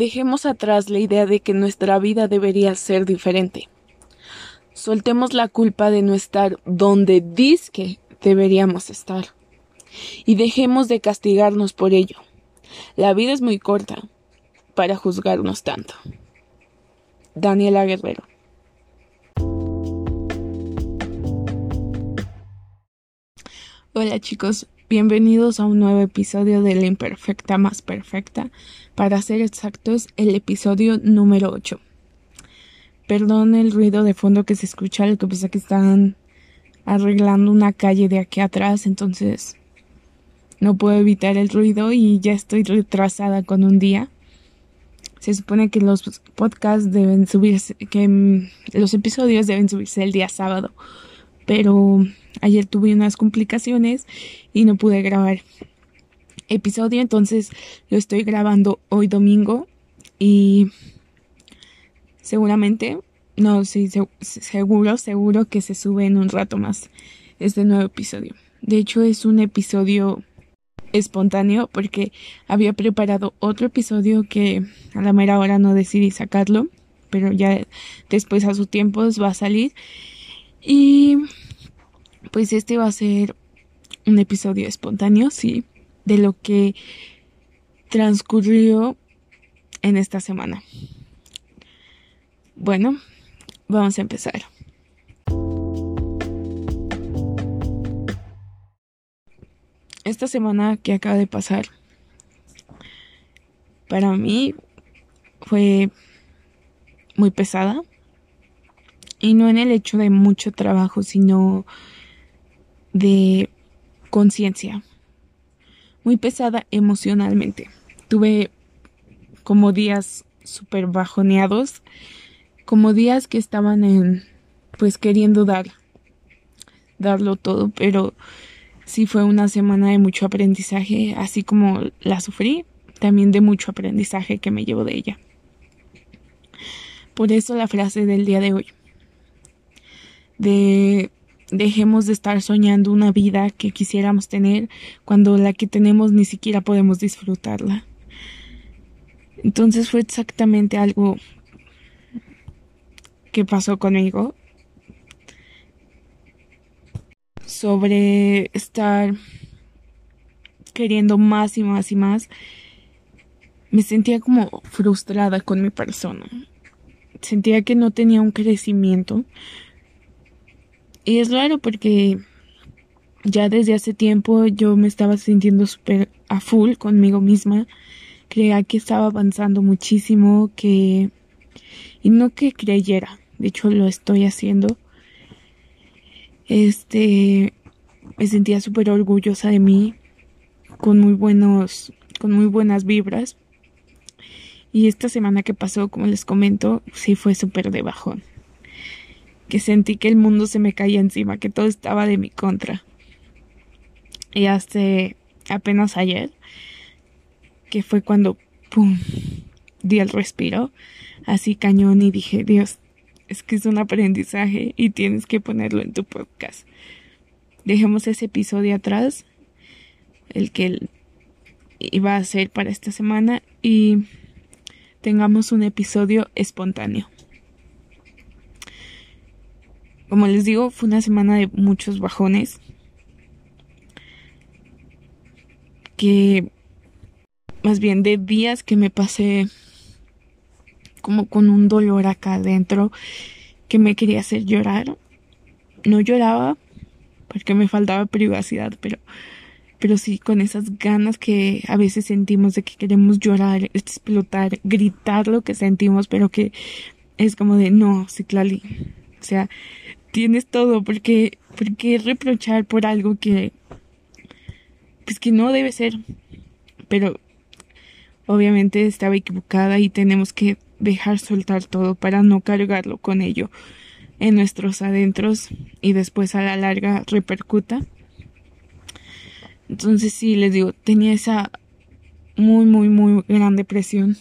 Dejemos atrás la idea de que nuestra vida debería ser diferente. Soltemos la culpa de no estar donde que deberíamos estar. Y dejemos de castigarnos por ello. La vida es muy corta para juzgarnos tanto. Daniela Guerrero. Hola chicos, bienvenidos a un nuevo episodio de La Imperfecta más Perfecta, para ser exactos, el episodio número 8. Perdón el ruido de fondo que se escucha, lo que pasa que están arreglando una calle de aquí atrás, entonces no puedo evitar el ruido y ya estoy retrasada con un día se supone que los podcasts deben subirse, que mm, los episodios deben subirse el día sábado, pero ayer tuve unas complicaciones y no pude grabar episodio, entonces lo estoy grabando hoy domingo y seguramente, no, sí, seguro, seguro que se sube en un rato más este nuevo episodio. De hecho, es un episodio espontáneo porque había preparado otro episodio que a la mera hora no decidí sacarlo, pero ya después a su tiempo va a salir. Y pues este va a ser un episodio espontáneo, sí, de lo que transcurrió en esta semana. Bueno, vamos a empezar. esta semana que acaba de pasar para mí fue muy pesada y no en el hecho de mucho trabajo sino de conciencia muy pesada emocionalmente tuve como días súper bajoneados como días que estaban en pues queriendo dar darlo todo pero sí fue una semana de mucho aprendizaje, así como la sufrí, también de mucho aprendizaje que me llevo de ella. Por eso la frase del día de hoy, de dejemos de estar soñando una vida que quisiéramos tener cuando la que tenemos ni siquiera podemos disfrutarla. Entonces fue exactamente algo que pasó conmigo sobre estar queriendo más y más y más, me sentía como frustrada con mi persona. Sentía que no tenía un crecimiento. Y es raro porque ya desde hace tiempo yo me estaba sintiendo súper a full conmigo misma. Creía que estaba avanzando muchísimo, que... Y no que creyera, de hecho lo estoy haciendo este, me sentía súper orgullosa de mí, con muy buenos, con muy buenas vibras. Y esta semana que pasó, como les comento, sí fue súper de bajón. Que sentí que el mundo se me caía encima, que todo estaba de mi contra. Y hasta apenas ayer, que fue cuando, ¡pum!, di el respiro, así cañón y dije, Dios, es que es un aprendizaje y tienes que ponerlo en tu podcast. Dejemos ese episodio atrás, el que iba a ser para esta semana y tengamos un episodio espontáneo. Como les digo, fue una semana de muchos bajones. Que más bien de días que me pasé como con un dolor acá adentro que me quería hacer llorar. No lloraba porque me faltaba privacidad, pero pero sí con esas ganas que a veces sentimos de que queremos llorar, explotar, gritar lo que sentimos, pero que es como de no, Ciclali. O sea, tienes todo, porque ¿por qué reprochar por algo que pues que no debe ser? Pero obviamente estaba equivocada y tenemos que dejar soltar todo para no cargarlo con ello en nuestros adentros y después a la larga repercuta. Entonces sí, les digo, tenía esa muy, muy, muy grande presión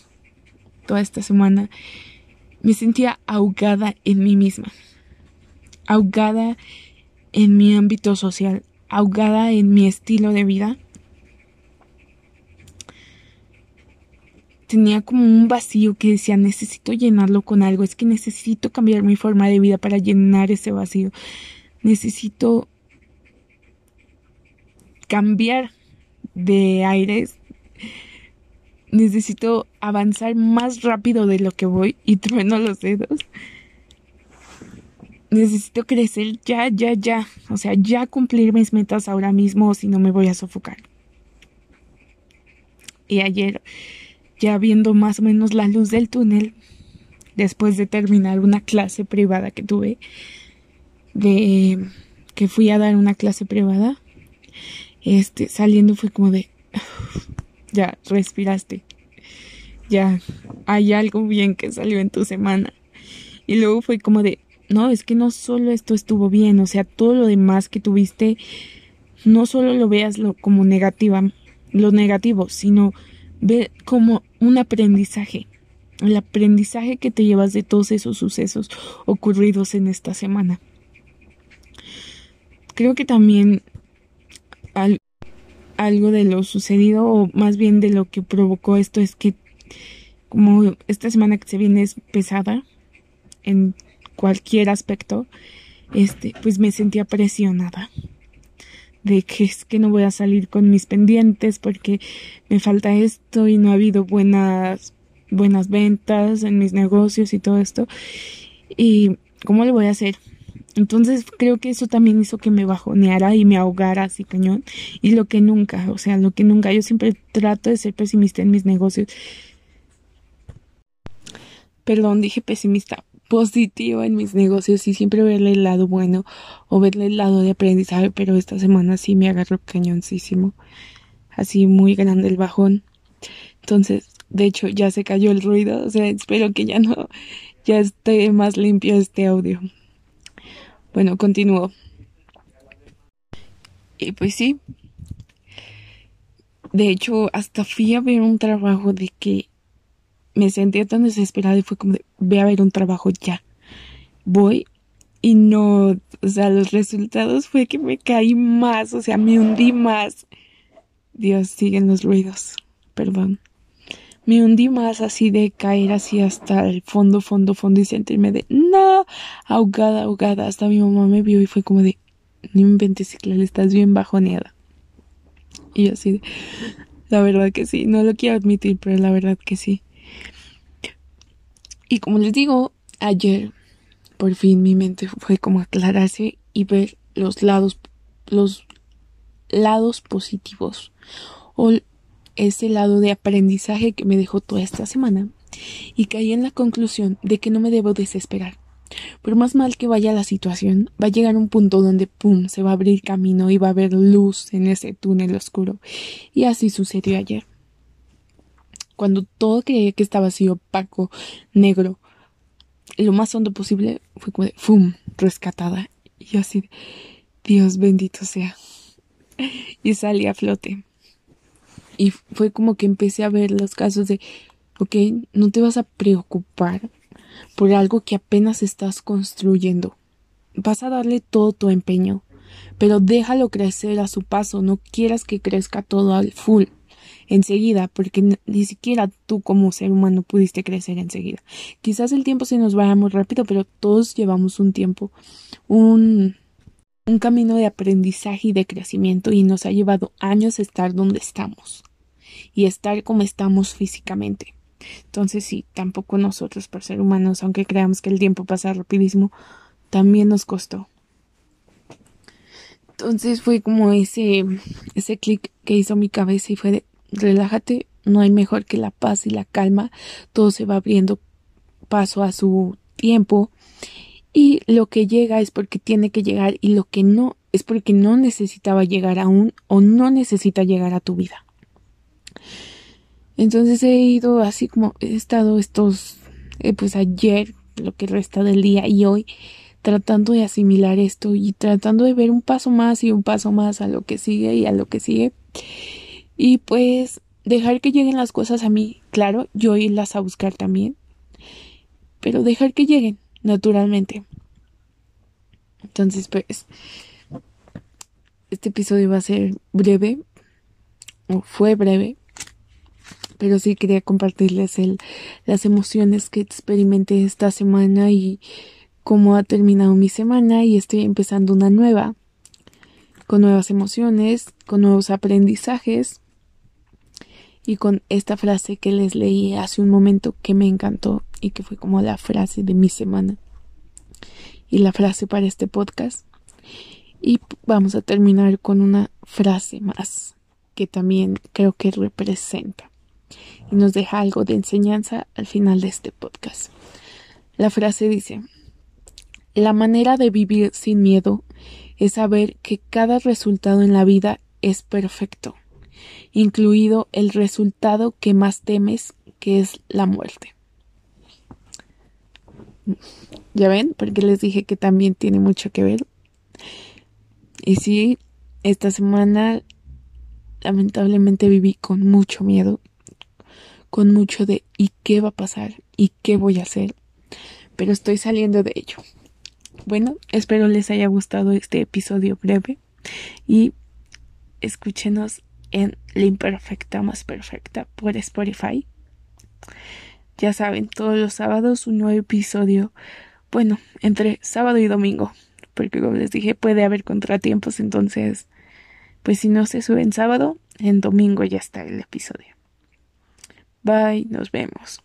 toda esta semana. Me sentía ahogada en mí misma, ahogada en mi ámbito social, ahogada en mi estilo de vida tenía como un vacío que decía necesito llenarlo con algo, es que necesito cambiar mi forma de vida para llenar ese vacío. Necesito cambiar de aires. Necesito avanzar más rápido de lo que voy y trueno los dedos. Necesito crecer ya, ya, ya. O sea, ya cumplir mis metas ahora mismo si no me voy a sofocar. Y ayer, ya viendo más o menos la luz del túnel, después de terminar una clase privada que tuve, de que fui a dar una clase privada, este, saliendo fue como de, ya, respiraste, ya, hay algo bien que salió en tu semana. Y luego fue como de, no, es que no solo esto estuvo bien, o sea, todo lo demás que tuviste, no solo lo veas lo, como negativa, lo negativo, sino ve como un aprendizaje, el aprendizaje que te llevas de todos esos sucesos ocurridos en esta semana. Creo que también algo de lo sucedido, o más bien de lo que provocó esto, es que como esta semana que se viene es pesada en cualquier aspecto, este, pues me sentía presionada de que es que no voy a salir con mis pendientes porque me falta esto y no ha habido buenas buenas ventas en mis negocios y todo esto y cómo le voy a hacer entonces creo que eso también hizo que me bajoneara y me ahogara así cañón. Y lo que nunca, o sea, lo que nunca, yo siempre trato de ser pesimista en mis negocios. Perdón, dije pesimista, positivo en mis negocios y siempre verle el lado bueno o verle el lado de aprendizaje, pero esta semana sí me agarró cañoncísimo. Así muy grande el bajón. Entonces, de hecho, ya se cayó el ruido, o sea, espero que ya no, ya esté más limpio este audio. Bueno, continúo. Y pues sí. De hecho, hasta fui a ver un trabajo de que me sentía tan desesperada y fue como de, ve a ver un trabajo ya. Voy y no, o sea, los resultados fue que me caí más, o sea, me hundí más. Dios, siguen los ruidos. Perdón me hundí más así de caer así hasta el fondo, fondo, fondo y sentirme de no, ahogada, ahogada. Hasta mi mamá me vio y fue como de no inventes, le estás bien bajoneada. Y así de la verdad que sí, no lo quiero admitir, pero la verdad que sí. Y como les digo, ayer por fin mi mente fue como aclararse y ver los lados, los lados positivos o ese lado de aprendizaje que me dejó toda esta semana y caí en la conclusión de que no me debo desesperar. Por más mal que vaya la situación, va a llegar un punto donde pum se va a abrir camino y va a haber luz en ese túnel oscuro. Y así sucedió ayer. Cuando todo creía que estaba así opaco, negro, lo más hondo posible fue como de ¡fum! rescatada. Y así, Dios bendito sea. Y salí a flote. Y fue como que empecé a ver los casos de, ok, no te vas a preocupar por algo que apenas estás construyendo. Vas a darle todo tu empeño, pero déjalo crecer a su paso, no quieras que crezca todo al full enseguida, porque ni siquiera tú como ser humano pudiste crecer enseguida. Quizás el tiempo se nos vaya muy rápido, pero todos llevamos un tiempo, un, un camino de aprendizaje y de crecimiento y nos ha llevado años estar donde estamos y estar como estamos físicamente. Entonces sí, tampoco nosotros por ser humanos, aunque creamos que el tiempo pasa rapidísimo, también nos costó. Entonces fue como ese, ese clic que hizo mi cabeza y fue de relájate, no hay mejor que la paz y la calma, todo se va abriendo paso a su tiempo y lo que llega es porque tiene que llegar y lo que no es porque no necesitaba llegar aún o no necesita llegar a tu vida. Entonces he ido así como he estado estos, eh, pues ayer, lo que resta del día y hoy, tratando de asimilar esto y tratando de ver un paso más y un paso más a lo que sigue y a lo que sigue. Y pues dejar que lleguen las cosas a mí, claro, yo irlas a buscar también, pero dejar que lleguen naturalmente. Entonces, pues, este episodio va a ser breve, o fue breve, pero sí quería compartirles el, las emociones que experimenté esta semana y cómo ha terminado mi semana y estoy empezando una nueva, con nuevas emociones, con nuevos aprendizajes y con esta frase que les leí hace un momento que me encantó y que fue como la frase de mi semana y la frase para este podcast. Y vamos a terminar con una frase más que también creo que representa y nos deja algo de enseñanza al final de este podcast. La frase dice, la manera de vivir sin miedo es saber que cada resultado en la vida es perfecto, incluido el resultado que más temes, que es la muerte. Ya ven, porque les dije que también tiene mucho que ver. Y sí, esta semana lamentablemente viví con mucho miedo, con mucho de ¿y qué va a pasar? ¿y qué voy a hacer? Pero estoy saliendo de ello. Bueno, espero les haya gustado este episodio breve y escúchenos en La Imperfecta Más Perfecta por Spotify. Ya saben, todos los sábados un nuevo episodio. Bueno, entre sábado y domingo, porque como les dije puede haber contratiempos, entonces pues si no se sube en sábado, en domingo ya está el episodio. Bye, nos vemos.